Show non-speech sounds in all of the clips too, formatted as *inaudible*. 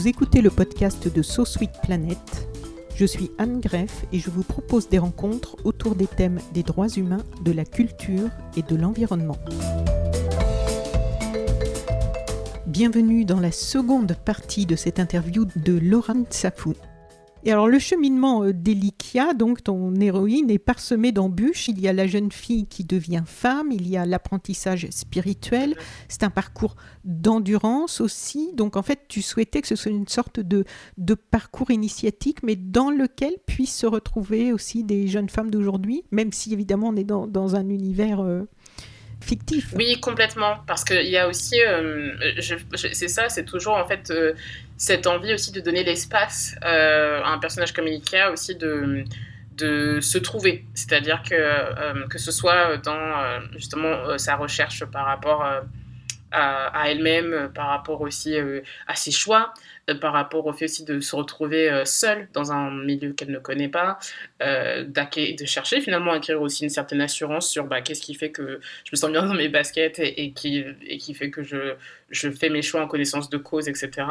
Vous écoutez le podcast de So Sweet Planet. Je suis Anne Greff et je vous propose des rencontres autour des thèmes des droits humains, de la culture et de l'environnement. Bienvenue dans la seconde partie de cette interview de Laurent Safou. Et alors le cheminement euh, d'Elikia, donc ton héroïne, est parsemé d'embûches. Il y a la jeune fille qui devient femme, il y a l'apprentissage spirituel. C'est un parcours d'endurance aussi. Donc en fait, tu souhaitais que ce soit une sorte de, de parcours initiatique, mais dans lequel puissent se retrouver aussi des jeunes femmes d'aujourd'hui, même si évidemment on est dans, dans un univers... euh, fictif. Oui, complètement. Parce qu'il y a aussi, euh, c'est ça, c'est toujours en fait cette envie aussi de donner l'espace euh, à un personnage comme Ilika aussi de, de se trouver. C'est-à-dire que, euh, que ce soit dans euh, justement sa recherche par rapport à, elle-même, par rapport aussi à ses choix, par rapport au fait aussi de se retrouver seule dans un milieu qu'elle ne connaît pas, euh, de chercher finalement à acquérir aussi une certaine assurance sur bah, qu'est-ce qui fait que je me sens bien dans mes baskets et, et qui, et qui fait que je, je fais mes choix en connaissance de cause, etc.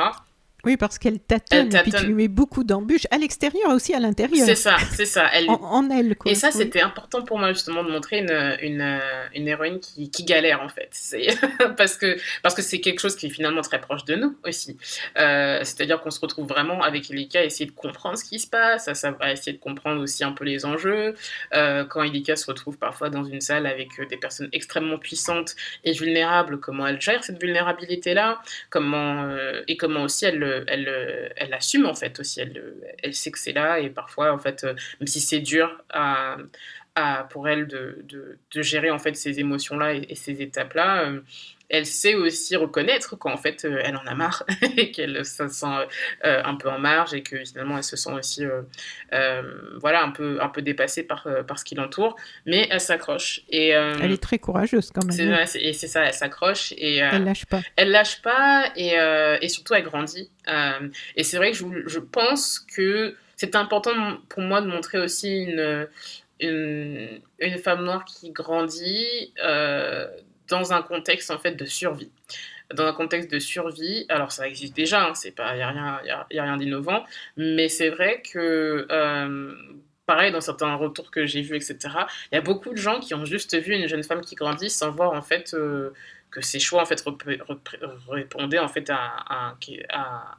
Oui, parce qu'elle tâtonne, Elle et puis tâtonne. tu lui mets beaucoup d'embûches à l'extérieur et aussi à l'intérieur. C'est ça, c'est ça. Elle, En, en elle, quoi. Et ça, Oui. c'était important pour moi justement de montrer une, une, une héroïne qui, qui galère en fait. C'est- *laughs* parce que parce que c'est quelque chose qui est finalement très proche de nous aussi. Euh, C'est-à-dire qu'on se retrouve vraiment avec Elika à essayer de comprendre ce qui se passe, à, essayer de comprendre aussi un peu les enjeux. Euh, quand Elika se retrouve parfois dans une salle avec euh, des personnes extrêmement puissantes et vulnérables, comment elle gère cette vulnérabilité-là, comment euh, et comment aussi elle le- elle le- elle l'assume en fait aussi. Elle le- elle sait que c'est là et parfois en fait euh, même si c'est dur pour elle de, gérer en fait ces émotions-là et, et ces étapes-là, euh, elle sait aussi reconnaître qu'en fait euh, elle en a marre *laughs* et qu'elle se sent euh, un peu en marge et que finalement elle se sent aussi euh, voilà un peu un peu dépassée par, par ce qui l'entoure, mais elle s'accroche et Elle est très courageuse quand même. c'est- et c'est ça, elle s'accroche et Elle lâche pas. elle lâche pas et, et surtout elle grandit. Et c'est vrai que je, je pense que c'est important pour moi de montrer aussi une, une, une femme noire qui grandit euh, dans un contexte en fait de survie. Dans un contexte de survie, alors ça existe déjà, hein, c'est a rien, y a, rien d'innovant, mais c'est vrai que euh, pareil dans certains retours que j'ai vus, etc. Il y a beaucoup de gens qui ont juste vu une jeune femme qui grandit sans voir en fait euh, que ses choix en fait répondaient en fait à,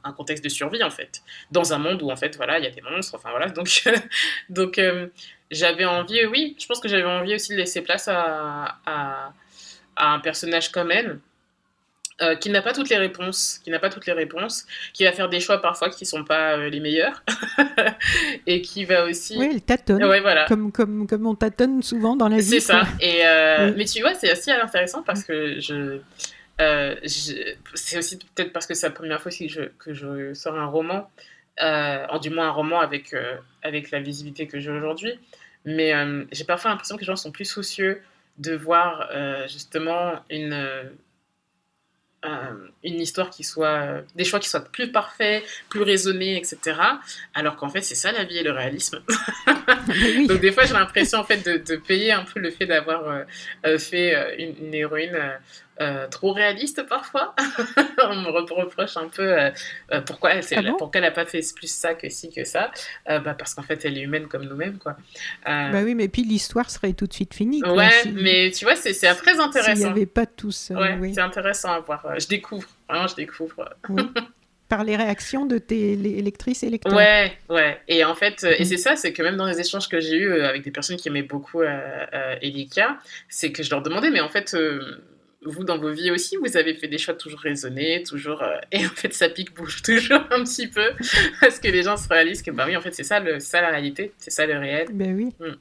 un contexte de survie en fait dans un monde où en fait voilà il y a des monstres enfin voilà donc *laughs* donc euh, j'avais envie oui je pense que j'avais envie aussi de laisser place à, à un personnage comme elle euh, qui n'a pas toutes les réponses, qui n'a pas toutes les réponses, qui va faire des choix parfois qui sont pas euh, les meilleurs, *laughs* et qui va aussi. Oui, elle tâtonne. Ouais, voilà. Comme, comme, comme on tâtonne souvent dans la vie. C'est ça. Et euh, Oui. Mais tu vois, c'est assez intéressant parce que je. je- c'est aussi peut-être parce que c'est la première fois que je, que je sors un roman, en du moins un roman avec, avec la visibilité que j'ai aujourd'hui. Mais j'ai parfois l'impression que les gens sont plus soucieux de voir euh, justement une, euh, une histoire qui soit. des choix qui soient plus parfaits, plus raisonnés, etc. Alors qu'en fait, c'est ça la vie et le réalisme. *laughs* Donc des fois j'ai l'impression en fait de, de payer un peu le fait d'avoir euh, fait une, une héroïne euh, trop réaliste parfois. *laughs* On me re- reproche un peu euh, euh, pourquoi elle, Ah bon? pourquoi elle n'a pas fait plus ça que ci que ça. Bah, parce qu'en fait elle est humaine comme nous-mêmes quoi. Bah oui, mais puis l'histoire serait tout de suite finie. quoi, ouais, si- mais tu vois c'est très S'il n'y intéressant. avait pas tout ça. Ouais, oui. c'est intéressant à voir. Je découvre, vraiment je découvre. Oui. *laughs* Par les réactions de tes lé- lectrices et lecteurs. Ouais, ouais. Et en fait, et Mhm. c'est ça, c'est que même dans les échanges que j'ai eus avec des personnes qui aimaient beaucoup euh, euh, Elika, c'est que je leur demandais, mais en fait, euh, vous, dans vos vies aussi, vous avez fait des choix toujours raisonnés, toujours. euh, et en fait, ça pique bouge *laughs* toujours un petit peu. Parce que les gens se réalisent que, bah oui, en fait, c'est ça, le, ça la réalité, c'est ça le réel. Ben oui. Mm.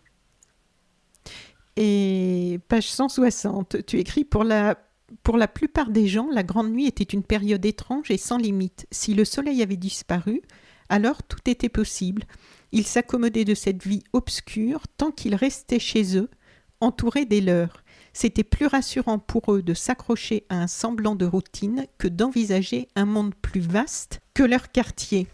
Et page 160, tu écris pour la, pour la plupart des gens, la grande nuit était une période étrange et sans limite. Si le soleil avait disparu, alors tout était possible. Ils s'accommodaient de cette vie obscure tant qu'ils restaient chez eux, entourés des leurs. C'était plus rassurant pour eux de s'accrocher à un semblant de routine que d'envisager un monde plus vaste que leur quartier.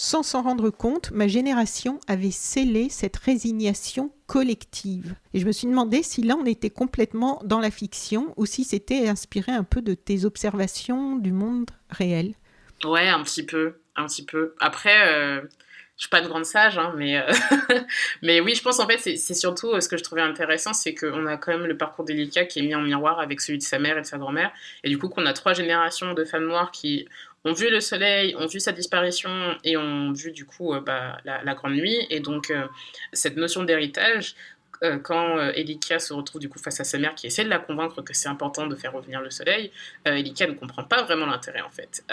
Sans s'en rendre compte, ma génération avait scellé cette résignation collective. Et je me suis demandé si là on était complètement dans la fiction ou si c'était inspiré un peu de tes observations du monde réel. Ouais, un petit peu, un petit peu. Après, euh, je suis pas une grande sage, hein, mais, euh, *laughs* mais oui, je pense en fait, c'est surtout euh, ce que je trouvais intéressant, c'est qu'on a quand même le parcours délicat qui est mis en miroir avec celui de sa mère et de sa grand-mère, et du coup qu'on a trois générations de femmes noires qui ont vu le soleil, ont vu sa disparition et ont vu du coup euh, bah, la, grande nuit, et donc cette notion d'héritage. Euh, Quand euh, Elika se retrouve du coup face à sa mère qui essaie de la convaincre que c'est important de faire revenir le soleil, euh, Elika ne comprend pas vraiment l'intérêt en fait.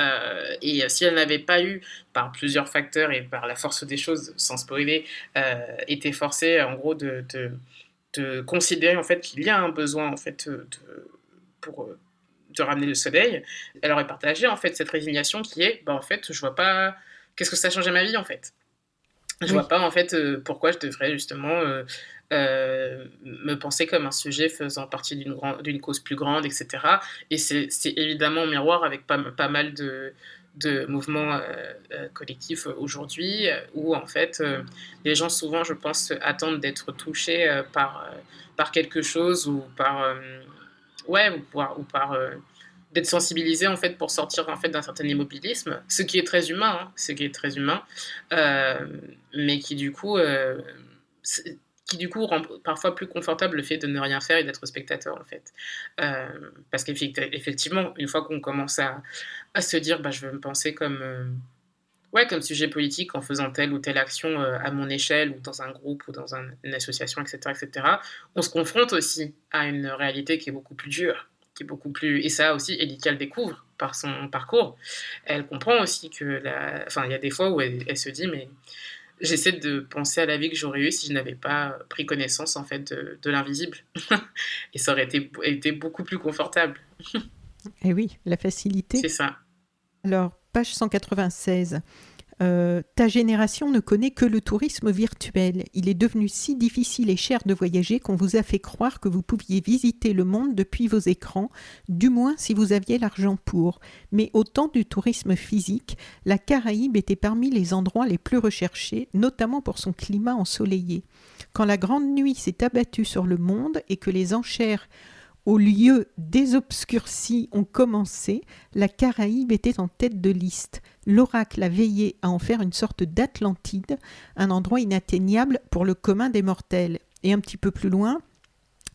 Et si elle n'avait pas eu, par plusieurs facteurs et par la force des choses, sans spoiler, été forcée en gros de, de, de considérer en fait qu'il y a un besoin en fait de, pour de ramener le soleil, elle aurait partagé en fait cette résignation qui est, bah en fait, je vois pas qu'est-ce que ça change à ma vie en fait? Je Oui. vois pas en fait euh, pourquoi je devrais justement euh, euh, me penser comme un sujet faisant partie d'une grand- cause plus grande, etc. Et c'est évidemment en miroir avec pas, mal de, de mouvements euh, euh, collectifs aujourd'hui où en fait les gens souvent, je pense, attendent d'être touchés par, par quelque chose ou par ouais ou par, d'être sensibilisé en fait pour sortir en fait d'un certain immobilisme, ce qui est très humain, hein, ce qui est très humain, mais qui du coup qui du coup rend parfois plus confortable le fait de ne rien faire et d'être spectateur en fait. Euh, parce qu'effectivement, une fois qu'on commence à, se dire bah, je veux me penser comme, euh, ouais, comme sujet politique en faisant telle ou telle action euh, à mon échelle ou dans un groupe ou dans un- une association, etc., etc., on se confronte aussi à une réalité qui est beaucoup plus dure, qui est beaucoup plus... Et ça aussi, Elika le découvre par son parcours. Elle comprend aussi que... La... Enfin, il y a des fois où elle se dit, mais j'essaie de penser à la vie que j'aurais eue si je n'avais pas pris connaissance, en fait, de, de l'invisible. *laughs* Et ça aurait été, été beaucoup plus confortable. Et oui, la facilité. C'est ça. Alors, page 196. Euh, ta génération ne connaît que le tourisme virtuel. Il est devenu si difficile et cher de voyager qu'on vous a fait croire que vous pouviez visiter le monde depuis vos écrans, du moins si vous aviez l'argent pour. Mais au temps du tourisme physique, la Caraïbe était parmi les endroits les plus recherchés, notamment pour son climat ensoleillé. Quand la grande nuit s'est abattue sur le monde et que les enchères au lieu désobscurcis ont commencé, la Caraïbe était en tête de liste. L'oracle a veillé à en faire une sorte d'Atlantide, un endroit inatteignable pour le commun des mortels. Et un petit peu plus loin,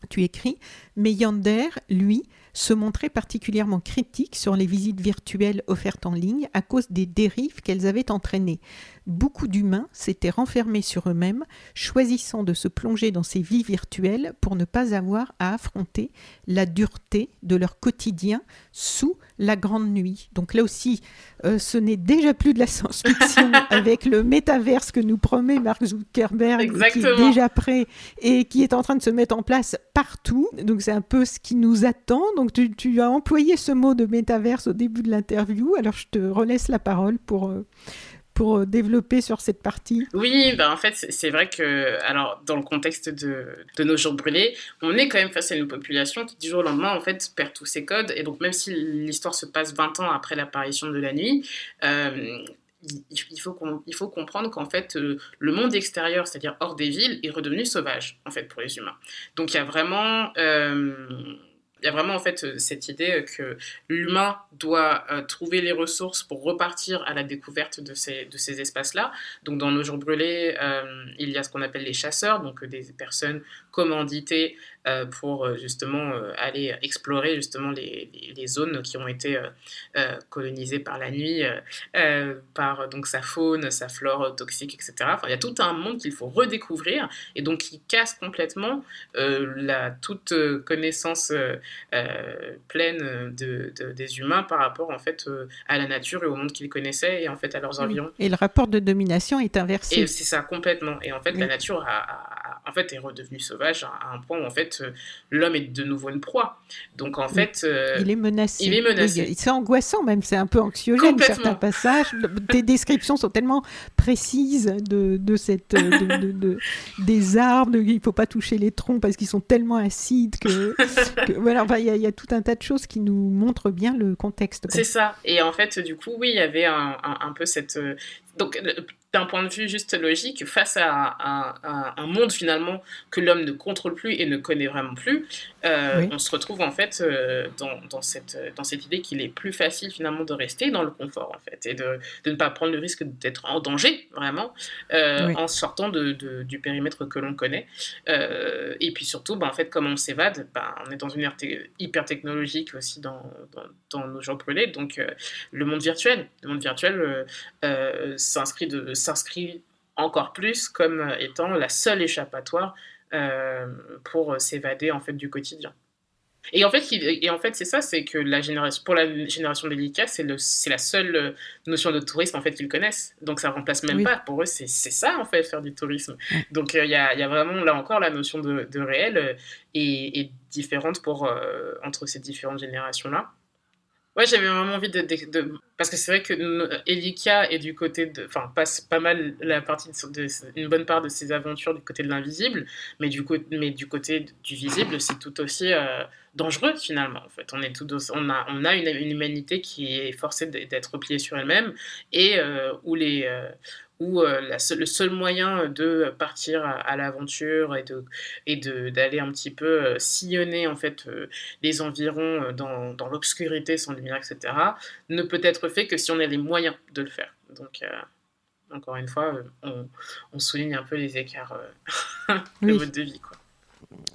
tu écris, mais Yander, lui, se montrait particulièrement critique sur les visites virtuelles offertes en ligne à cause des dérives qu'elles avaient entraînées. Beaucoup d'humains s'étaient renfermés sur eux-mêmes, choisissant de se plonger dans ces vies virtuelles pour ne pas avoir à affronter la dureté de leur quotidien sous la grande nuit. Donc là aussi, euh, ce n'est déjà plus de la science-fiction *laughs* avec le métaverse que nous promet Mark Zuckerberg, qui est déjà prêt et qui est en train de se mettre en place partout. Donc c'est un peu ce qui nous attend. Donc tu, tu as employé ce mot de métaverse au début de l'interview. Alors je te relaisse la parole pour, euh, pour euh, développer sur cette partie? Oui, bah en fait, c'est vrai que, alors, dans le contexte de, de nos jours brûlés, on est quand même face à une population qui, du jour au lendemain, en fait, perd tous ses codes. Et donc, même si l'histoire se passe 20 ans après l'apparition de la nuit, euh, il, faut il faut comprendre qu'en fait, euh, le monde extérieur, c'est-à-dire hors des villes, est redevenu sauvage, en fait, pour les humains. Donc, il y a vraiment... il y a vraiment en fait euh, cette idée que l'humain doit euh, trouver les ressources pour repartir à la découverte de ces, de ces espaces-là. Donc dans nos jours brûlés, euh, il y a ce qu'on appelle les chasseurs, donc euh, des personnes commanditées pour justement aller explorer justement les, les, zones qui ont été colonisées par la nuit, par donc sa faune, sa flore toxique, etc. Enfin, il y a tout un monde qu'il faut redécouvrir et donc qui casse complètement la toute connaissance pleine de, des humains par rapport en fait à la nature et au monde qu'ils connaissaient et en fait à leurs environs. Et le rapport de domination est inversé. Et c'est ça complètement. Et en fait, la nature a, en fait, est redevenue sauvage à un point où en fait l'homme est de nouveau une proie. Donc en fait, euh, il est menacé. Il est menacé. c'est angoissant même. C'est un peu anxiogène certains passages. Tes descriptions sont tellement précises de, de cette de, des arbres. il faut pas toucher les troncs parce qu'ils sont tellement acides que, *laughs* voilà. Enfin, il y, a tout un tas de choses qui nous montrent bien le contexte. C'est ça. Et en fait, du coup, oui, il y avait un, un peu cette donc d'un point de vue juste logique, face à, un monde finalement que l'homme ne contrôle plus et ne connaît vraiment plus, euh, on se retrouve en fait euh, dans, cette, dans cette idée qu'il est plus facile finalement de rester dans le confort en fait et de, ne pas prendre le risque d'être en danger vraiment euh, en sortant de, du périmètre que l'on connaît. et puis surtout, bah, en fait, comme on s'évade, bah, on est dans une ère hyper technologique aussi dans, dans, nos jours brûlés, donc le monde virtuel, le monde virtuel s'inscrit de s'inscrit encore plus comme euh, étant la seule échappatoire euh, pour s'évader en fait du quotidien. Et en fait, et en fait c'est ça, c'est que la génération, pour la génération des c'est c'est la seule euh, notion de tourisme en fait qu'ils connaissent. Donc ça remplace même pas. Pour eux, c'est ça en fait faire du tourisme. Donc il y, a, y, a, vraiment là encore la notion de, de réel est, différente pour entre ces différentes générations là. Ouais, j'avais vraiment envie de, parce que c'est vrai que Elika est du côté de, enfin passe pas mal la partie une bonne part de ses aventures du côté de l'invisible, mais du côté, mais du côté du visible, c'est tout aussi euh, dangereux finalement. En fait, on est tout, on a, on a une, humanité qui est forcée d'être repliée sur elle-même et euh, où les, euh, où euh, le seul moyen de partir à, l'aventure et de et d'aller un petit peu euh, sillonner en fait euh, les environs dans, dans l'obscurité sans lumière etc ne peut être fait que si on a les moyens de le faire. Donc encore une fois on, on, souligne un peu les écarts *laughs* de mode de vie quoi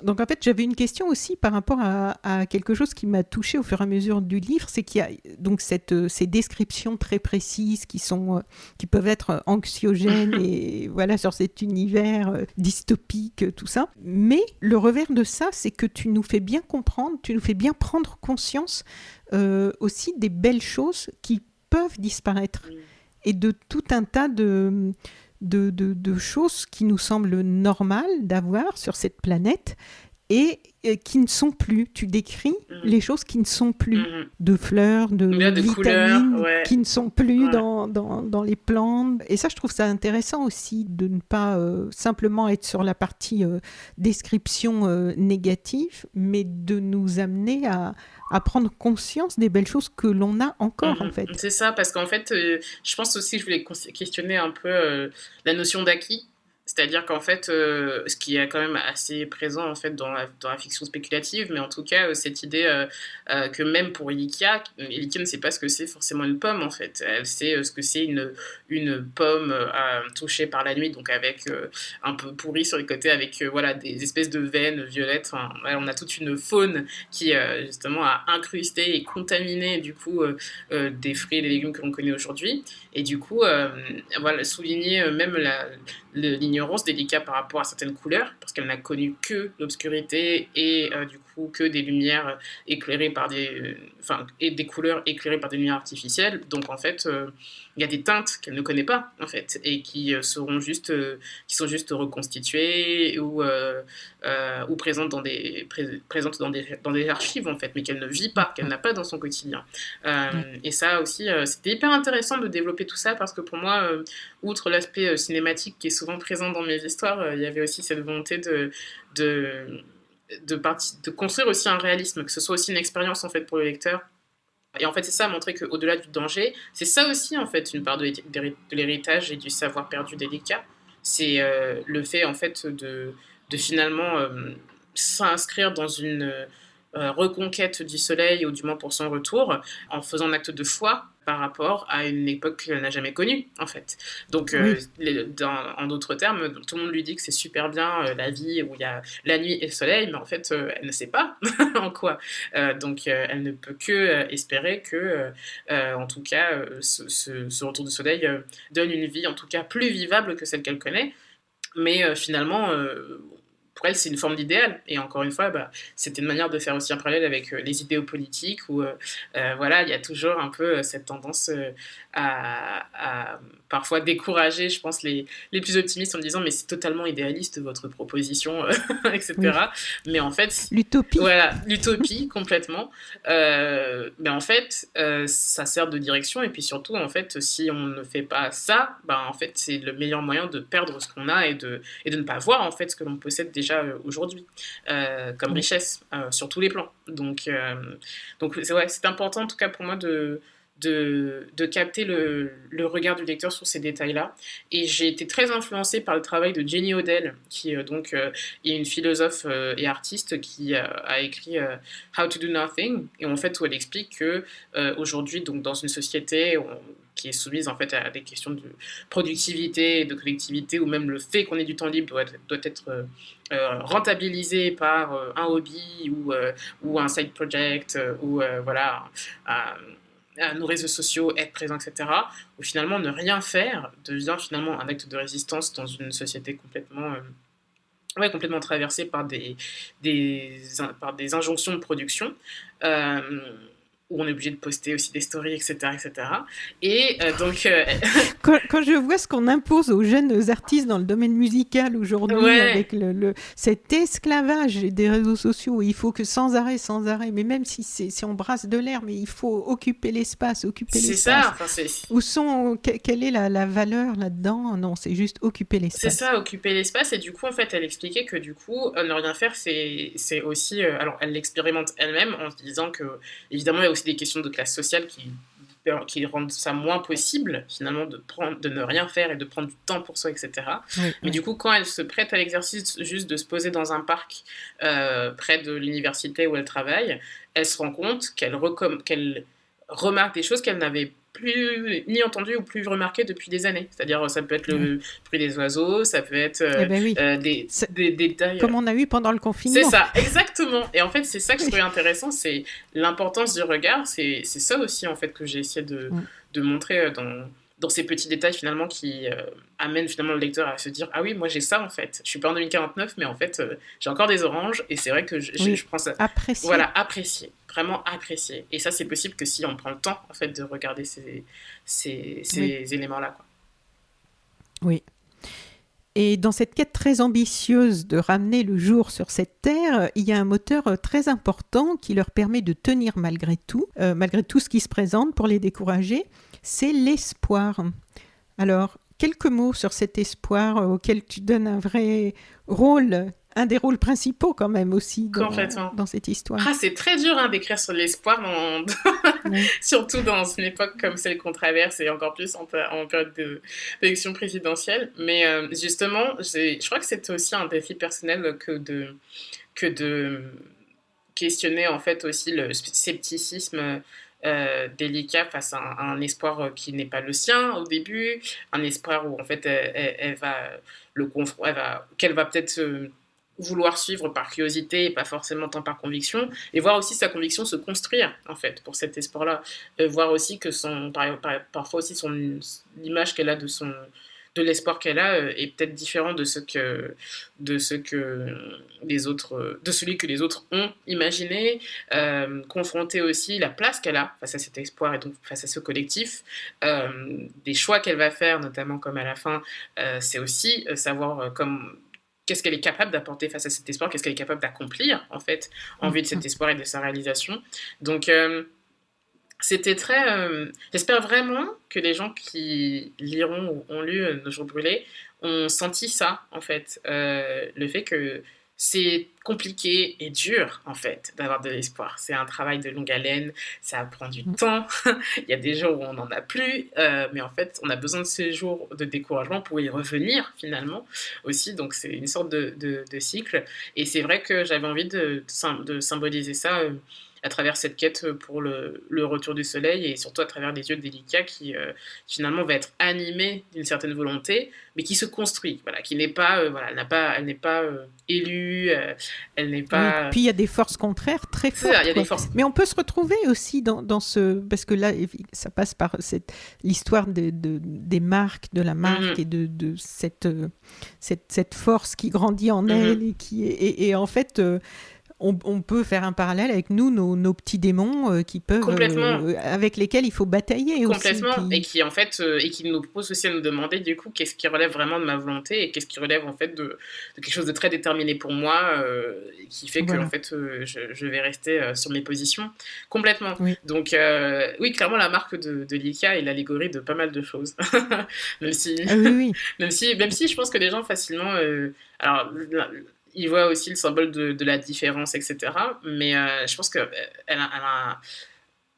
donc en fait, j'avais une question aussi par rapport à, quelque chose qui m'a touché au fur et à mesure du livre, c'est qu'il y a donc cette, euh, ces descriptions très précises qui sont, euh, qui peuvent être anxiogènes *laughs* et voilà sur cet univers euh, dystopique, tout ça. Mais le revers de ça, c'est que tu nous fais bien comprendre, tu nous fais bien prendre conscience aussi des belles choses qui peuvent disparaître et de tout un tas de de, choses qui nous semblent normales d'avoir sur cette planète et euh, qui ne sont plus. Tu décris mm. les choses qui ne sont plus. Mm-hmm. De fleurs, de, vitamines qui ne sont plus dans, dans, les plantes. Et ça, je trouve ça intéressant aussi de ne pas euh, simplement être sur la partie euh, description négative, mais de nous amener à, à prendre conscience des belles choses que l'on a encore, en mhm. fait. C'est ça, parce qu'en fait, je pense aussi, je voulais questionner un peu la notion d'acquis. C'est-à-dire qu'en fait, euh, ce qui est quand même assez présent en fait dans la, dans la fiction spéculative, mais en tout cas, cette idée que même pour Elikia, Elikia ne sait pas ce que c'est forcément une pomme en fait. Elle sait ce que c'est une, une pomme touchée par la nuit, donc avec un peu pourrie sur les côtés, avec voilà des espèces de veines violettes. on a toute une faune qui justement a incrusté et contaminé du coup des fruits et des légumes que l'on connaît aujourd'hui. Et du coup, voilà, souligner même la l'ignorance délicate par rapport à certaines couleurs, parce qu'elle n'a connu que l'obscurité et euh, du coup que des lumières éclairées par des, euh, enfin, et des couleurs éclairées par des lumières artificielles. Donc en fait, euh, il y a des teintes qu'elle ne connaît pas en fait et qui seront juste, qui sont juste reconstituées ou ou présentes dans des présentes dans des dans des archives en fait, mais qu'elle ne vit pas, qu'elle n'a pas dans son quotidien. Et ça aussi, c'était hyper intéressant de développer tout ça parce que pour moi, outre l'aspect cinématique qui est souvent présent dans mes histoires, il y avait aussi cette volonté de, de de, construire aussi un réalisme, que ce soit aussi une expérience en fait pour le lecteur. Et en fait, c'est ça, montrer qu'au-delà du danger, c'est ça aussi en fait une part de, l'héritage et du savoir perdu délicat. C'est euh, le fait en fait de, de finalement euh, s'inscrire dans une euh, reconquête du soleil, ou du moins pour son retour, en faisant un acte de foi par rapport à une époque qu'elle n'a jamais connue, en fait. Donc, euh, en d'autres termes, tout le monde lui dit que c'est super bien la vie où il y a la nuit et le soleil, mais en fait, elle ne sait pas *laughs* en quoi. donc, elle ne peut que espérer que, en tout cas, ce, ce, retour du soleil donne une vie, en tout cas, plus vivable que celle qu'elle connaît. Mais finalement, pour elle, c'est une forme d'idéal. Et encore une fois, bah, c'était une manière de faire aussi un parallèle avec euh, les idéaux politiques où, euh, euh, voilà, il y a toujours un peu cette tendance à, parfois décourager, je pense, les, les plus optimistes en disant mais c'est totalement idéaliste votre proposition, *laughs* etc. Mais en fait... L'utopie. Voilà, l'utopie complètement. mais en fait, ça sert de direction et puis surtout, en fait, si on ne fait pas ça, bah, en fait, c'est le meilleur moyen de perdre ce qu'on a et de, et de ne pas voir en fait ce que l'on possède déjà euh, aujourd'hui euh, comme richesse euh, sur tous les plans. Donc, donc c'est ouais, important en tout cas pour moi de, de, de, capter le, le, regard du lecteur sur ces détails-là. Et j'ai été très influencée par le travail de Jenny Odell, qui donc est une philosophe et artiste qui a écrit How to Do Nothing, et en fait où elle explique que aujourd'hui, donc dans une société qui est soumise en fait à des questions de productivité, de collectivité, ou même le fait qu'on ait du temps libre doit, doit être euh, rentabilisé par euh, un hobby ou, euh, ou un side project ou voilà à, nos réseaux sociaux, être présent, etc. Ou finalement ne rien faire devient finalement un acte de résistance dans une société complètement ouais, complètement traversée par des, des, par des injonctions de production où on est obligé de poster aussi des stories, etc. etc. Et euh, donc... Euh, *laughs* quand, je vois ce qu'on impose aux jeunes artistes dans le domaine musical aujourd'hui, avec le, cet esclavage des réseaux sociaux, il faut que sans arrêt, sans arrêt, mais même si, si on brasse de l'air, mais il faut occuper l'espace, occuper l'espace. C'est ça. Enfin, Où sont, quelle est la, la valeur là-dedans? Non, c'est juste occuper l'espace. C'est ça, occuper l'espace. Et du coup, en fait, elle expliquait que du coup, euh, ne rien faire, c'est aussi... alors, elle l'expérimente elle-même en se disant que, évidemment, il y a aussi des questions de classe sociale qui, qui rendent ça moins possible, finalement, de, prendre, de ne rien faire et de prendre du temps pour soi, etc. Mais du coup, quand elle se prête à l'exercice juste de se poser dans un parc euh, près de l'université où elle travaille, elle se rend compte qu'elle qu'elle remarque des choses qu'elle n'avait plus ni entendu ou plus remarqué depuis des années. C'est-à-dire, ça peut être le bruit des oiseaux, ça peut être euh, eh ben euh, des, des, détails. Comme on a eu pendant le confinement. C'est ça, exactement. Et en fait, c'est ça que je trouvais intéressant, c'est l'importance du regard. C'est ça aussi, en fait, que j'ai essayé de, de montrer euh, dans dans ces petits détails finalement qui amènent finalement le lecteur à se dire ah oui moi j'ai ça en fait je suis pas en 2049 mais en fait j'ai encore des oranges et c'est vrai que je, je, prends ça apprécier voilà apprécier vraiment apprécier. Et ça, c'est possible que si on prend le temps, en fait, de regarder ces, ces, ces éléments-là. Oui. Et dans cette quête très ambitieuse de ramener le jour sur cette terre, il y a un moteur euh, très important qui leur permet de tenir malgré tout, euh, malgré tout ce qui se présente pour les décourager, c'est l'espoir. Alors, quelques mots sur cet espoir euh, auquel tu donnes un vrai rôle un des rôles principaux quand même aussi dans, dans cette histoire. Ah, c'est très dur hein, d'écrire sur l'espoir, *laughs* *laughs* surtout dans une époque comme celle qu'on traverse et encore plus en, période d'élection présidentielle. Mais euh, justement, je crois que c'est aussi un défi personnel que de, que de questionner en fait aussi le scepticisme euh, délicat face à un, espoir qui n'est pas le sien au début, un espoir où en fait elle, va le qu'elle va peut-être vouloir suivre par curiosité et pas forcément tant par conviction, et voir aussi sa conviction se construire, en fait, pour cet espoir-là. Euh, voir aussi que son, parfois aussi son, l'image qu'elle a de son de l'espoir qu'elle a euh, est peut-être différent de ce que de ce que les autres de celui que les autres ont imaginé euh, confronter aussi la place qu'elle a face à cet espoir et donc face à ce collectif des choix qu'elle va faire notamment comme à la fin c'est aussi savoir comme qu'est-ce qu'elle est capable d'apporter face à cet espoir, qu'est-ce qu'elle est capable d'accomplir, en fait, en vue de cet mm-hmm. espoir et de sa réalisation. Donc, euh, c'était très. Euh, j'espère vraiment que les gens qui liront ou ont lu Nos jours brûlés ont senti ça, en fait. le fait que c'est compliqué et dur en fait d'avoir de l'espoir. C'est un travail de longue haleine, ça prend du mm. temps. *laughs* Il y a des jours où on n'en a plus, euh, mais en fait on a besoin de ces jours de découragement pour y revenir finalement aussi. Donc c'est une sorte de, de, cycle. Et c'est vrai que j'avais envie de, de, symboliser ça. Euh, à travers cette quête pour le, le retour du soleil et surtout à travers les yeux d'Elika qui finalement va être animée d'une certaine volonté, mais qui se construit, voilà, qui n'est pas, voilà, elle n'a pas, elle n'est pas élue, elle n'est pas. puis il y a des forces contraires très fortes. il y a des forces. Mais on peut se retrouver aussi dans, dans ce, parce que là, ça passe par cette l'histoire de, de, des marques, de la marque mm-hmm. et de, de cette, cette, cette force qui grandit en mm-hmm. elle et qui et, et en fait on, peut faire un parallèle avec nous, nos, petits démons euh, qui peuvent, euh, avec lesquels il faut batailler Complètement, et qui en fait, euh, et qui nous poussent aussi à nous demander du coup qu'est-ce qui relève vraiment de ma volonté et qu'est-ce qui relève en fait de, quelque chose de très déterminé pour moi, qui fait que en fait je, vais rester sur mes positions. Complètement. Donc oui, clairement la marque de, de Lika est l'allégorie de pas mal de choses, *laughs* même si, ah oui, *laughs* même si, même si je pense que les gens facilement, alors il voit aussi le symbole de, la différence, etc. Mais euh, je pense qu'elle elle,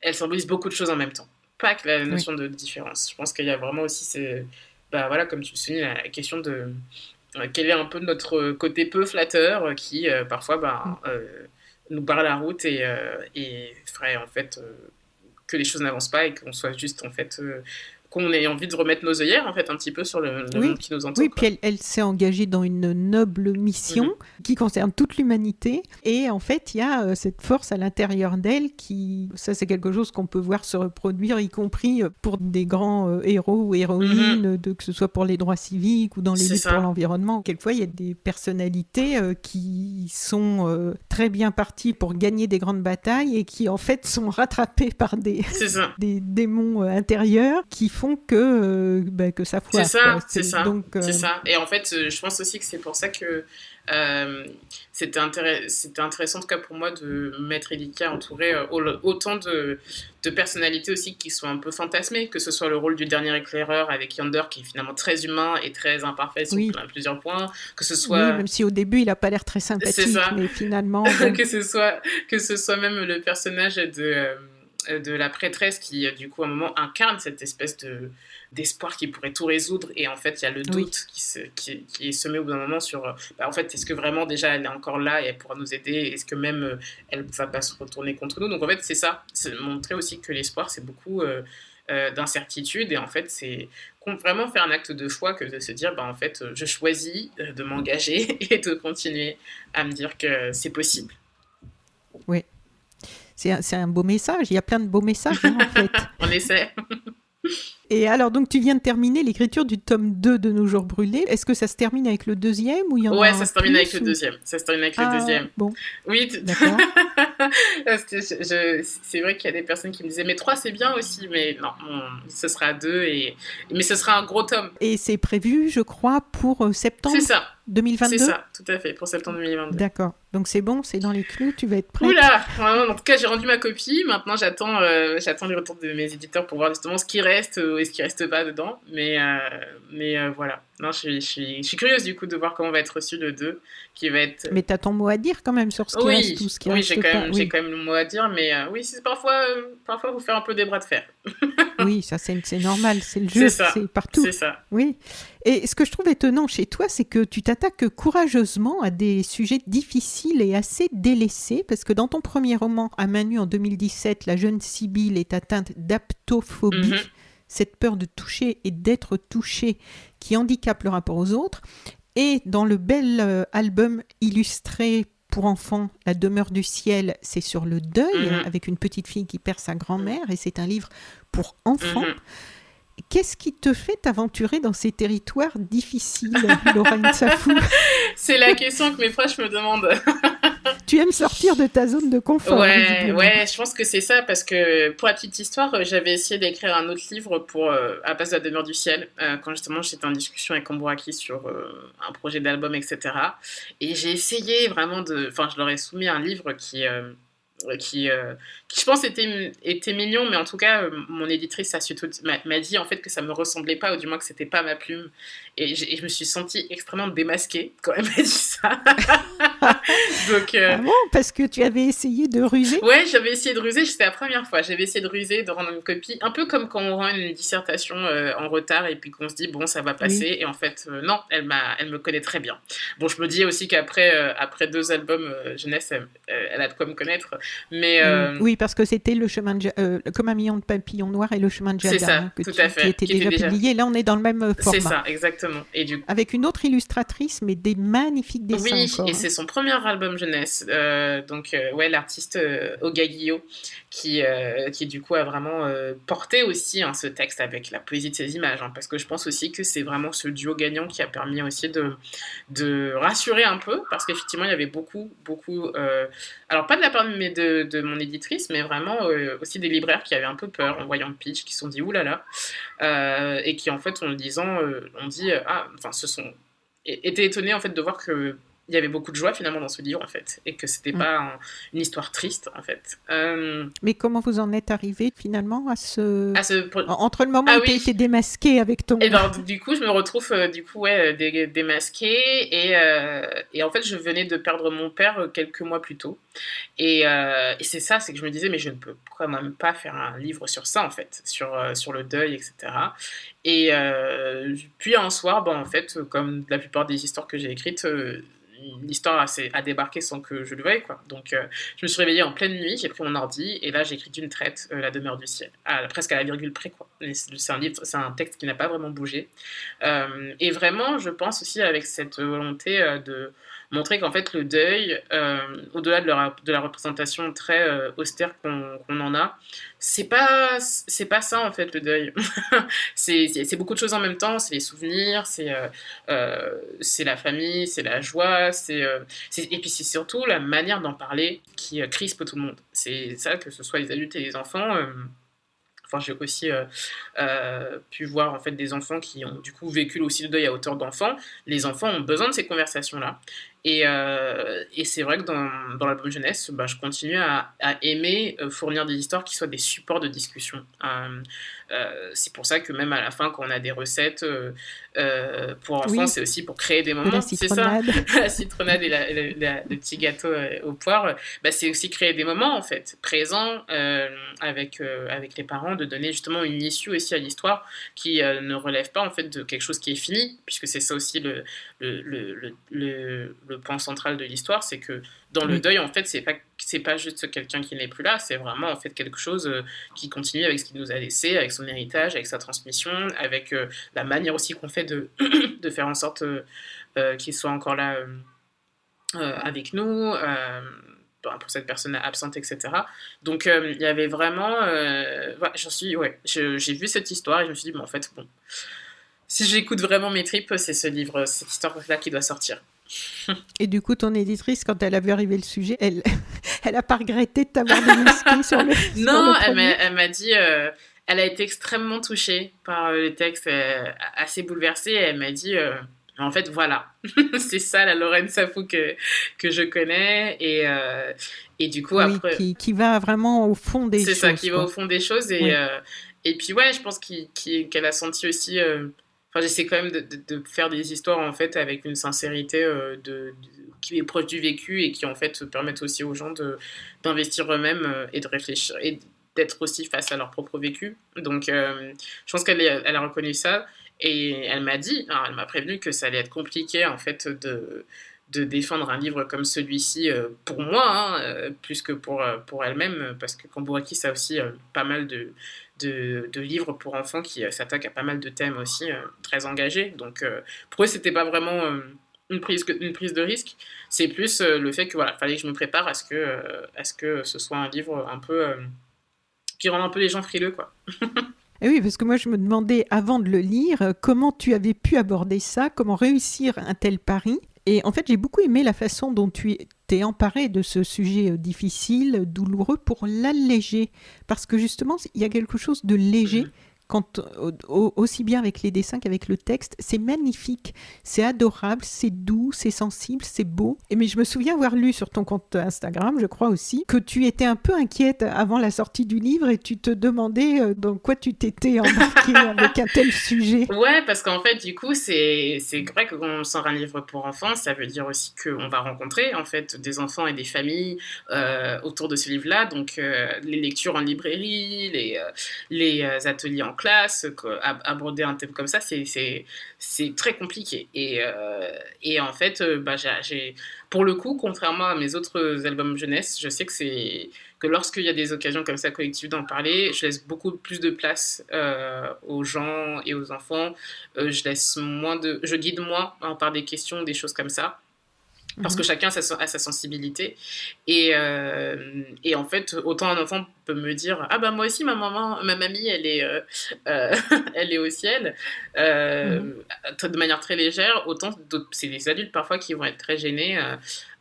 elle, symbolise beaucoup de choses en même temps. Pas que la notion de différence. Je pense qu'il y a vraiment aussi, ces, bah, voilà, comme tu le soulignes, la question de euh, quel est un peu notre côté peu flatteur qui, euh, parfois, bah, mm. nous barre la route et, et ferait en fait que les choses n'avancent pas et qu'on soit juste en fait qu'on ait envie de remettre nos œillères en fait un petit peu sur le, monde qui nous entoure. Oui, puis elle, s'est engagée dans une noble mission mhm. qui concerne toute l'humanité et en fait il y a euh, cette force à l'intérieur d'elle qui, ça c'est quelque chose qu'on peut voir se reproduire y compris euh, pour des grands euh, héros ou héroïnes, mhm. de, que ce soit pour les droits civiques ou dans les luttes pour l'environnement. Quelquefois il y a des personnalités qui sont très bien parties pour gagner des grandes batailles et qui en fait sont rattrapées par des, *laughs* des démons intérieurs qui font que, euh, bah, que ça foire. C'est ça, c'est ça. Donc, euh, ça. Et en fait, euh, je pense aussi que c'est pour ça que c'était intéressant, en tout cas pour moi, de mettre Elika entourée autant de, de, personnalités aussi qui sont un peu fantasmées, que ce soit le rôle du dernier éclaireur avec Yander qui est finalement très humain et très imparfait sur plusieurs points, que ce soit... même si au début il n'a pas l'air très sympathique, mais finalement... *laughs* que, ce soit, que ce soit même le personnage de euh, de la prêtresse qui, euh, du coup, à un moment incarne cette espèce de d'espoir qui pourrait tout résoudre. Et en fait il y a le doute qui, se, qui, qui, est semé au bout d'un moment sur euh, bah, en fait est-ce que vraiment déjà elle est encore là et elle pourra nous aider? Est-ce que même elle va pas se retourner contre nous? Donc en fait c'est ça. C'est montrer aussi que l'espoir c'est beaucoup d'incertitude. Et en fait c'est vraiment faire un acte de foi que de se dire bah en fait je choisis de m'engager *laughs* et de continuer à me dire que c'est possible c'est un, beau message. Il y a plein de beaux messages, hein, en *laughs* fait. On essaie. Et alors, donc, tu viens de terminer l'écriture du tome 2 de Nos Jours Brûlés. Est-ce que ça se termine avec le deuxième ou il y en Ouais, ça se termine avec le deuxième. Ça se termine avec le ah, deuxième. Bon. Oui, d'accord. *laughs* c'est vrai qu'il y a des personnes qui me disaient, mais 3 c'est bien aussi, mais non, ce sera 2, et... mais ce sera un gros tome. Et c'est prévu, je crois, pour euh, septembre C'est ça. 2022 C'est ça, tout à fait, pour septembre 2022. D'accord. Donc c'est bon, c'est dans les clous, tu vas être prêt? Oula En tout cas, j'ai rendu ma copie. Maintenant, j'attends euh, j'attends les retours de mes éditeurs pour voir justement ce qui reste ou ce qui reste pas dedans. Mais, euh, mais euh, voilà. Non, je suis, je, suis, je suis, curieuse du coup de voir comment va être reçu le 2. Qui va être... Mais tu as ton mot à dire quand même sur ce qui oui, reste, tout ce qui oui, j'ai quand, même, oui. quand même le mot à dire. Mais oui, c'est parfois, parfois vous faire un peu des bras de fer. *laughs* oui, ça c'est normal, c'est le jeu, c'est partout. C'est ça. Oui. Et ce que je trouve étonnant chez toi, c'est que tu t'attaques courageusement à des sujets difficiles et assez délaissés, parce que dans ton premier roman, à Manu en 2017, la jeune Sibylle est atteinte d'aptophobie. Mhm cette peur de toucher et d'être touché qui handicape le rapport aux autres. Et dans le bel euh, album illustré pour enfants, La demeure du ciel, c'est sur le deuil, mhm. avec une petite fille qui perd sa grand-mère, et c'est un livre pour enfants. Mhm. Qu'est-ce qui te fait t'aventurer dans ces territoires difficiles, Lorraine Safou? *laughs* C'est la question que mes proches me demandent. *laughs* tu aimes sortir de ta zone de confort. Ouais, ouais, je pense que c'est ça parce que pour la petite histoire, j'avais essayé d'écrire un autre livre pour euh, à base de la demeure du ciel euh, quand justement j'étais en discussion avec Ambouraki sur euh, un projet d'album, etc. Et j'ai essayé vraiment de, enfin, je leur ai soumis un livre qui qui, qui je pense était, était mignon, mais en tout cas, mon éditrice m'a dit en fait que ça me ressemblait pas, ou du moins que c'était pas ma plume. Et, je me suis sentie extrêmement démasquée quand elle m'a dit ça. *laughs* Donc, euh, Ah bon Parce que tu avais essayé de ruser? Ouais, j'avais essayé de ruser, c'était la première fois. J'avais essayé de ruser, de rendre une copie, un peu comme quand on rend une dissertation euh, en retard et puis qu'on se dit, bon, ça va passer. Et en fait, euh, non, elle, m'a, elle me connaît très bien. Bon, je me dis aussi qu'après après deux albums jeunesse, elle, elle a de quoi me connaître. Mais Mm. Oui, parce que c'était le chemin de comme un million de papillons noirs et le chemin de C'est Jada ça, hein, que tout tu- à fait, qui était qui était déjà, déjà- publié. Là, on est dans le même format. c'est ça, exactement. Et du Avec une autre illustratrice, mais des magnifiques dessins Oui, encore. et hein. c'est son premier album jeunesse. Euh, donc, euh, ouais, l'artiste euh, Oga Guillot, qui, euh, qui du coup a vraiment euh, porté aussi hein, ce texte avec la poésie de ses images. hein, parce que je pense aussi que c'est vraiment ce duo gagnant qui a permis aussi de, de rassurer un peu. Parce qu'effectivement, il y avait beaucoup, beaucoup. alors, pas de la part de, mes- de, de mon éditrice, mais vraiment aussi des libraires qui avaient un peu peur en voyant le pitch, qui se sont dit oulala. Euh, et qui, en fait, en le lisant, euh, ont dit ah, enfin, ce sont étaient étonnés en fait de voir que il y avait beaucoup de joie finalement dans ce livre en fait et que c'était Mm. pas un- une histoire triste en fait. Euh, Mais comment vous en êtes arrivé finalement à ce... à ce Entre le moment Ah où tu as oui. été démasqué avec ton... Et ben, du coup, je me retrouve euh, du coup ouais, dé- démasquée et, euh, et en fait, je venais de perdre mon père euh, quelques mois plus tôt. Et, et c'est ça, c'est que je me disais, mais je ne peux quand même pas faire un livre sur ça en fait, sur, sur le deuil, etc. Et puis un soir, ben, en fait, comme la plupart des histoires que j'ai écrites, l'histoire a, débarqué sans que je le veuille quoi. Donc euh, je me suis réveillée en pleine nuit, j'ai pris mon ordi et là j'ai écrit d'une traite euh, La demeure du ciel, presque à la virgule près C'est un c'est un texte qui n'a pas vraiment bougé. Euh, et vraiment, je pense aussi avec cette volonté de montrer qu'en fait le deuil, euh, au-delà de, la- représentation très euh, austère qu'on en a, c'est pas c'est pas ça en fait le deuil. *laughs* c'est beaucoup de choses en même temps. C'est les souvenirs, c'est euh, la famille, c'est la joie, c'est et puis c'est surtout la manière d'en parler qui crispe tout le monde. C'est ça que ce soit les adultes et les enfants. Enfin, j'ai aussi pu voir en fait des enfants qui ont du coup vécu aussi le deuil à hauteur d'enfants. Les enfants ont besoin de ces conversations-là. Et, euh, et c'est vrai que dans, dans l'album jeunesse, bah, je continue à, à aimer euh, fournir des histoires qui soient des supports de discussion. Euh, euh, c'est pour ça que même à la fin, quand on a des recettes euh, euh, pour enfants, Oui. c'est aussi pour créer des de moments. la C'est ça *laughs* la citronnade et, la- la- la- le petit gâteau aux poires, bah, c'est aussi créer des moments en fait présents avec avec les parents, de donner justement une issue aussi à l'histoire qui ne relève pas en fait de quelque chose qui est fini, puisque c'est ça aussi le le, le, le, le- le point central de l'histoire, c'est que dans le deuil en fait c'est pas c'est pas juste quelqu'un qui n'est plus là, c'est vraiment en fait quelque chose euh, qui continue avec ce qu'il nous a laissé, avec son héritage, avec sa transmission, avec euh, la manière aussi qu'on fait de, *coughs* de faire en sorte euh, qu'il soit encore là avec nous, bon, pour cette personne absente, etc. Donc euh, il y avait vraiment, euh, ouais, j'en suis, ouais, j'ai vu cette histoire et je me suis dit, bon, en fait, bon, si j'écoute vraiment mes tripes, c'est ce livre, cette histoire-là qui doit sortir. Et du coup, ton éditrice, quand elle a vu arriver le sujet, elle, *laughs* elle a pas regretté de t'avoir démasqué sur le. *laughs* sur Non, le elle m'a elle m'a dit, euh, elle a été extrêmement touchée par euh, le texte, euh, assez bouleversée. Et elle m'a dit, euh, en fait, voilà, *laughs* c'est ça la Lorraine Safou que, que je connais. Et, et du coup, Oui, après. qui, qui va vraiment au fond des C'est choses. ça, qui va au fond des choses. Et, Oui. et puis, ouais, je pense qu'elle a senti aussi. Enfin, j'essaie quand même de, faire des histoires en fait avec une sincérité euh, qui est proche du vécu et qui en fait permettent aussi aux gens d'investir eux-mêmes euh, et de réfléchir et d'être aussi face à leur propre vécu. Donc, euh, je pense qu'elle a reconnu ça et elle m'a dit, alors, elle m'a prévenu que ça allait être compliqué en fait de défendre un livre comme celui-ci pour moi, hein, plus que pour, pour elle-même, parce que Kambourakis a aussi pas mal de, de, livres pour enfants qui euh, s'attaquent à pas mal de thèmes aussi euh, très engagés. Donc euh, pour eux, c'était pas vraiment une, prise, une prise de risque, c'est plus le fait que voilà, fallait que je me prépare à ce que, à ce que ce soit un livre un peu. qui rend un peu les gens frileux, quoi. *laughs* Et oui, parce que moi, je me demandais, avant de le lire, comment tu avais pu aborder ça, comment réussir un tel pari. Et en fait, j'ai beaucoup aimé la façon dont tu t'es emparé de ce sujet euh, difficile, douloureux, pour l'alléger. Parce que justement, il y a quelque chose de léger. Quand, aussi bien avec les dessins qu'avec le texte. C'est magnifique, c'est adorable, c'est doux, c'est sensible, c'est beau. Et mais je me souviens avoir lu sur ton compte Instagram, je crois aussi, que tu étais un peu inquiète avant la sortie du livre et tu te demandais euh, dans quoi tu t'étais embarquée *laughs* avec un tel sujet. Ouais, parce qu'en fait, du coup, c'est vrai que quand on sort un livre pour enfants, ça veut dire aussi qu'on va rencontrer en fait des enfants et des familles euh, autour de ce livre-là. Donc, euh, les lectures en librairie, les, les ateliers en classe, aborder un thème comme ça, c'est très compliqué. Et, et en fait, bah, j'ai pour le coup, contrairement à mes autres albums jeunesse, je sais que c'est que lorsqu'il y a des occasions comme ça collectives d'en parler, je laisse beaucoup plus de place euh, aux gens et aux enfants. Euh, je laisse moins de, je guide moins par des questions, des choses comme ça parce que mhm. chacun a sa, sensibilité. Et, euh, et, en fait, autant un enfant peut me dire Ah ben moi aussi, ma maman, ma mamie, elle est, euh, euh, *laughs* elle est au ciel, mhm. de manière très légère, autant c'est des adultes parfois qui vont être très gênés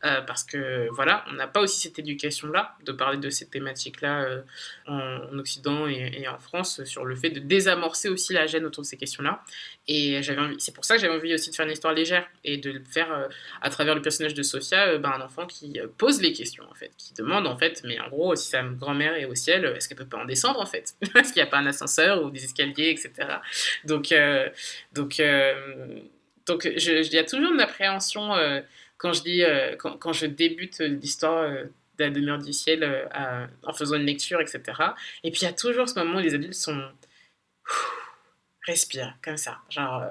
euh, parce que voilà, on n'a pas aussi cette éducation-là, de parler de ces thématiques-là euh, en, Occident et, en France, sur le fait de désamorcer aussi la gêne autour de ces questions-là. Et c'est pour ça que j'avais envie aussi de faire une histoire légère et de le faire euh, à travers le personnage de Sophia, ben, un enfant qui pose les questions, en fait, qui demande, en fait, mais en gros, si sa grand-mère est au ciel, est-ce qu'elle peut pas en descendre, en fait? *laughs* Est-ce qu'il n'y a pas un ascenseur ou des escaliers, etc. Donc, donc, donc il y a toujours une appréhension quand je dis, euh, quand, quand, je débute l'histoire euh, de la demeure du ciel euh, en faisant une lecture, etc. Et puis il y a toujours ce moment où les adultes sont respirent comme ça, genre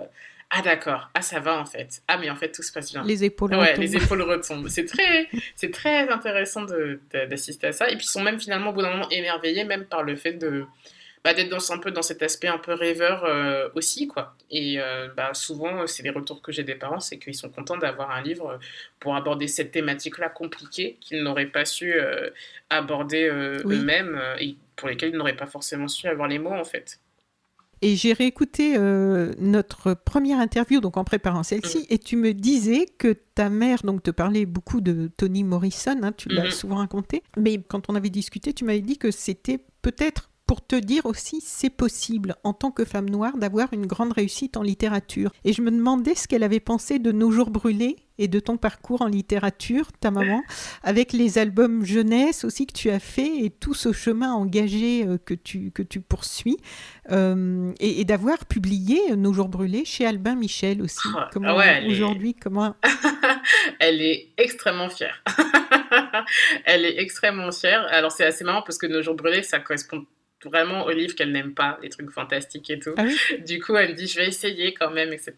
ah d'accord, ah ça va en fait, ah mais en fait tout se passe bien. Les épaules ouais, retombent. les épaules retombent. C'est très, c'est très intéressant d'assister à ça. Et puis ils sont même finalement au bout d'un moment émerveillés même par le fait de bah, d'être dans, un peu dans cet aspect un peu rêveur euh, aussi, quoi. Et euh, bah, souvent, c'est les retours que j'ai des parents, c'est qu'ils sont contents d'avoir un livre pour aborder cette thématique-là compliquée qu'ils n'auraient pas su euh, aborder eux-mêmes et pour lesquels ils n'auraient pas forcément su avoir les mots, en fait. Et j'ai réécouté notre première interview, donc en préparant celle-ci, mm. et tu me disais que ta mère, donc te parlait beaucoup de Toni Morrison, hein, tu l'as mm-hmm. souvent raconté, mais quand on avait discuté, tu m'avais dit que c'était peut-être pour te dire aussi c'est possible en tant que femme noire d'avoir une grande réussite en littérature. Et je me demandais ce qu'elle avait pensé de Nos jours brûlés et de ton parcours en littérature, ta maman, avec les albums jeunesse aussi que tu as fait et tout ce chemin engagé euh, que tu, que tu poursuis, euh, et, d'avoir publié Nos jours brûlés chez Albin Michel aussi. Ah, comment aujourd'hui, comment *laughs* Elle est extrêmement fière. *laughs* elle est extrêmement fière. Alors c'est assez marrant parce que Nos jours brûlés, ça correspond vraiment au livre qu'elle n'aime pas, les trucs fantastiques et tout. Ah *laughs* du coup, elle me dit, je vais essayer quand même, etc.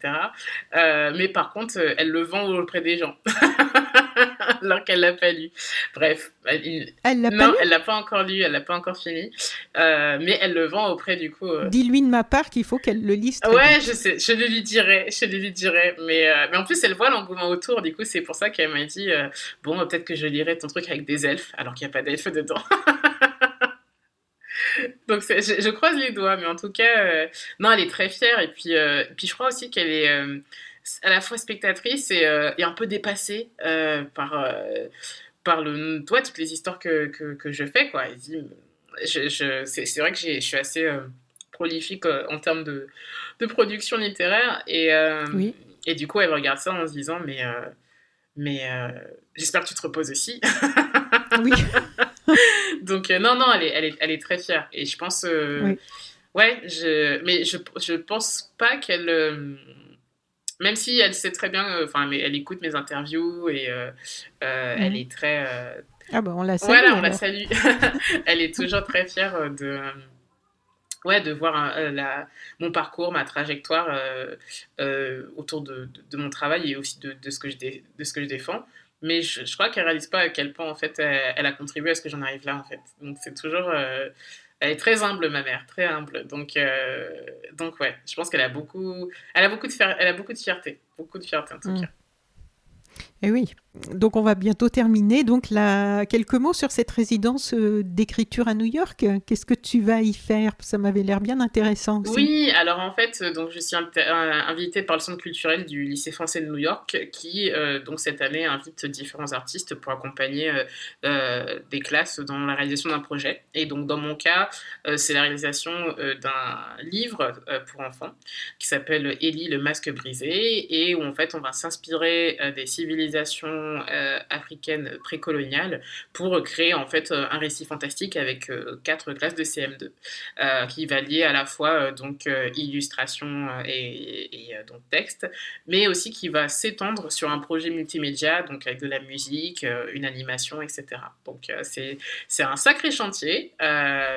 Euh, mais par contre, euh, elle le vend auprès des gens. *laughs* alors qu'elle l'a pas lu. Bref, elle, elle l'a pas elle l'a pas encore lu, elle l'a pas encore fini, euh, mais elle le vend auprès du coup. Dis-lui de ma part qu'il faut qu'elle le lise. ouais, je sais, je le lui dirai, je le lui dirai, mais mais en plus elle voit l'engouement autour, du coup c'est pour ça qu'elle m'a dit bon peut-être que je lirai ton truc avec des elfes alors qu'il n'y a pas d'elfes dedans. *laughs* Donc je, je, croise les doigts, mais en tout cas, euh, non, elle est très fière. Et puis, euh, puis je crois aussi qu'elle est euh, à la fois spectatrice et, et un peu dépassée par, par le, toi, toutes les histoires que, que, que je fais. Quoi. Je, je, c'est vrai que je suis assez prolifique en termes de, de, production littéraire. Et, oui. et du coup, elle regarde ça en se disant, mais, mais j'espère que tu te reposes aussi. oui. *laughs* *laughs* Donc, euh, non, non, elle est, elle, est, elle est très fière. Et je pense. Euh, ouais, je, mais je, je pense pas qu'elle. Euh, même si elle sait très bien. Enfin, mais elle écoute mes interviews et elle est très. Ah, bah, on la salue. Voilà, on la salue. *laughs* elle est toujours très fière de ouais, de voir la, mon parcours, ma trajectoire autour de, de, mon travail et aussi de, de ce, que je de ce que je défends. Mais je, je crois qu'elle réalise pas à quel point, en fait, elle, a contribué à ce que j'en arrive là, en fait. Donc, c'est toujours... Euh, elle est très humble, ma mère, très humble. Donc, euh, donc ouais, je pense qu'elle a beaucoup... Elle a beaucoup de, elle a beaucoup de fierté. Beaucoup de fierté, en tout mm. cas. Eh oui. Donc on va bientôt terminer. Donc là, quelques mots sur cette résidence euh, d'écriture à New York. Qu'est-ce que tu vas y faire? Ça m'avait l'air bien intéressant. Oui, alors en fait, euh, donc je suis invitée par le centre culturel du lycée français de New York, qui euh, donc cette année invite différents artistes pour accompagner des classes dans la réalisation d'un projet. Et donc dans mon cas, c'est la réalisation d'un livre pour enfants qui s'appelle Ellie le masque brisé et où en fait on va s'inspirer des civilisations euh, africaine précoloniale pour créer en fait euh, un récit fantastique avec euh, quatre classes de CM2 qui va lier à la fois donc illustration et, donc texte, mais aussi qui va s'étendre sur un projet multimédia donc avec de la musique, une animation, etc. Donc c'est c'est un sacré chantier.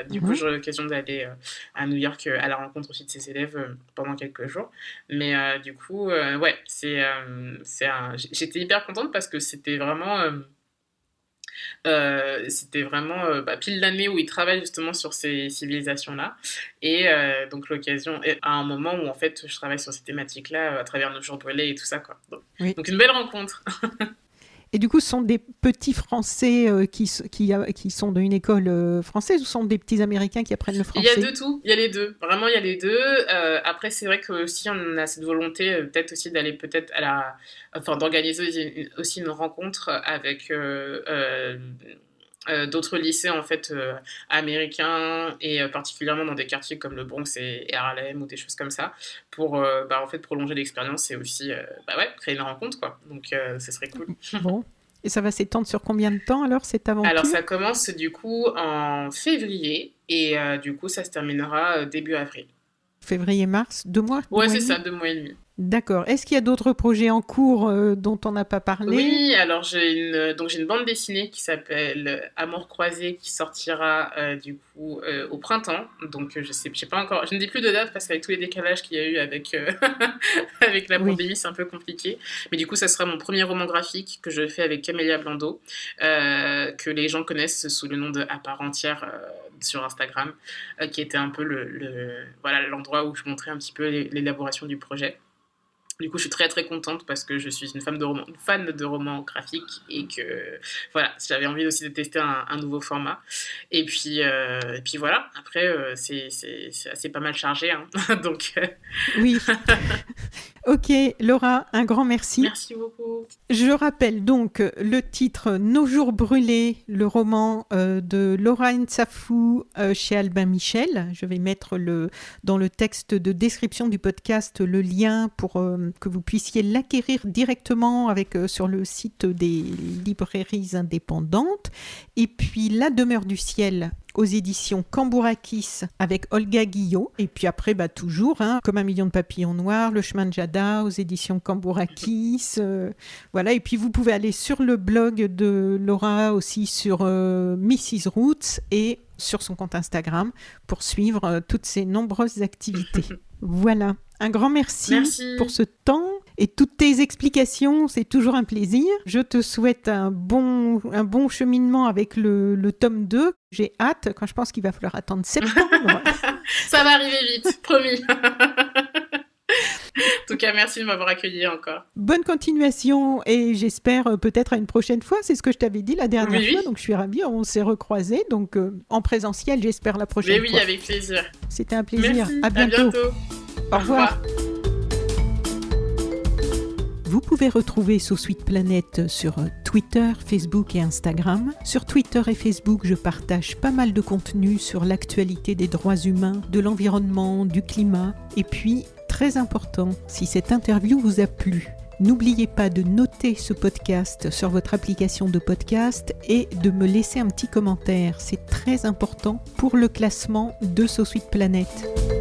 du coup, mhm. j'aurai l'occasion d'aller à New York à la rencontre aussi de ses élèves pendant quelques jours. Mais du coup, ouais, c'est c'est j'étais hyper contente parce que c'était vraiment. Euh, euh, c'était vraiment euh, bah, pile l'année où il travaille justement sur ces civilisations-là. Et donc l'occasion, à un moment où en fait je travaille sur ces thématiques-là à travers nos jours brûlés et tout ça. Quoi. donc une belle rencontre. *laughs* Et du coup, ce sont des petits Français euh, qui, qui, qui, sont d'une école euh, française ou sont des petits Américains qui apprennent le français Il y a de tout, il y a les deux. Vraiment, il y a les deux. Euh, après, c'est vrai que si on a cette volonté, peut-être aussi d'aller peut-être à la, enfin, d'organiser aussi une rencontre avec euh, d'autres lycées en fait euh, américains et euh, particulièrement dans des quartiers comme le Bronx et, Harlem ou des choses comme ça pour bah, en fait prolonger l'expérience et aussi bah ouais, créer une rencontre quoi. Donc ce serait cool. *laughs* Bon. Et ça va s'étendre sur combien de temps alors cette aventure? Alors ça commence du coup en février et du coup ça se terminera début avril. Février-mars deux mois ouais c'est ça deux mois et demi D'accord. Est-ce qu'il y a d'autres projets en cours euh, dont on n'a pas parlé? Oui, alors j'ai une, donc j'ai une bande dessinée qui s'appelle Amour croisé qui sortira euh, du coup euh, au printemps. Donc je sais, je sais pas encore, je ne dis plus de date parce qu'avec tous les décalages qu'il y a eu avec, *laughs* avec la pandémie, c'est un peu compliqué. Mais du coup, ça sera mon premier roman graphique que je fais avec Camélia Blando, que les gens connaissent sous le nom de À part entière sur Instagram, qui était un peu le, voilà l'endroit où je montrais un petit peu l'élaboration du projet. Du coup, je suis très très contente parce que je suis une, femme de roman, fan de romans graphiques et que voilà, j'avais envie aussi de tester un, nouveau format. Et puis, euh, et puis voilà, après, euh, c'est assez pas mal chargé. Hein. *laughs* Donc, euh, Oui. *laughs* ok, Laura, un grand merci. Merci beaucoup. Je rappelle donc le titre Nos jours brûlés, le roman de Laura Nsafou chez Albin Michel. Je vais mettre le, dans le texte de description du podcast le lien pour que vous puissiez l'acquérir directement avec, euh, sur le site des librairies indépendantes. Et puis La demeure du ciel aux éditions Cambourakis avec Olga Guillot. Et puis après, bah, toujours, hein, comme un million de papillons noirs, Le chemin de Jada aux éditions Cambourakis. Euh, voilà, et puis vous pouvez aller sur le blog de Laura aussi sur euh, Mrs. Roots et sur son compte Instagram pour suivre toutes ses nombreuses activités. *laughs* voilà. Un grand merci, pour ce temps et toutes tes explications. C'est toujours un plaisir. Je te souhaite un bon, un bon cheminement avec le, le tome 2. J'ai hâte quand je pense qu'il va falloir attendre septembre. *laughs* Ça va arriver vite, promis. *laughs* en tout cas, merci de m'avoir accueilli encore. Bonne continuation et j'espère euh, peut-être à une prochaine fois. C'est ce que je t'avais dit la dernière fois, donc je suis ravie. On s'est recroisés, donc euh, en présentiel, j'espère la prochaine fois. Mais oui, avec plaisir. C'était un plaisir. À bientôt. Au revoir. Vous pouvez retrouver Sous Suite Planète sur Twitter, Facebook et Instagram. Sur Twitter et Facebook, je partage pas mal de contenu sur l'actualité des droits humains, de l'environnement, du climat. Et puis, très important, si cette interview vous a plu, N'oubliez pas de noter ce podcast sur votre application de podcast et de me laisser un petit commentaire. C'est très important pour le classement de So Suite Planète.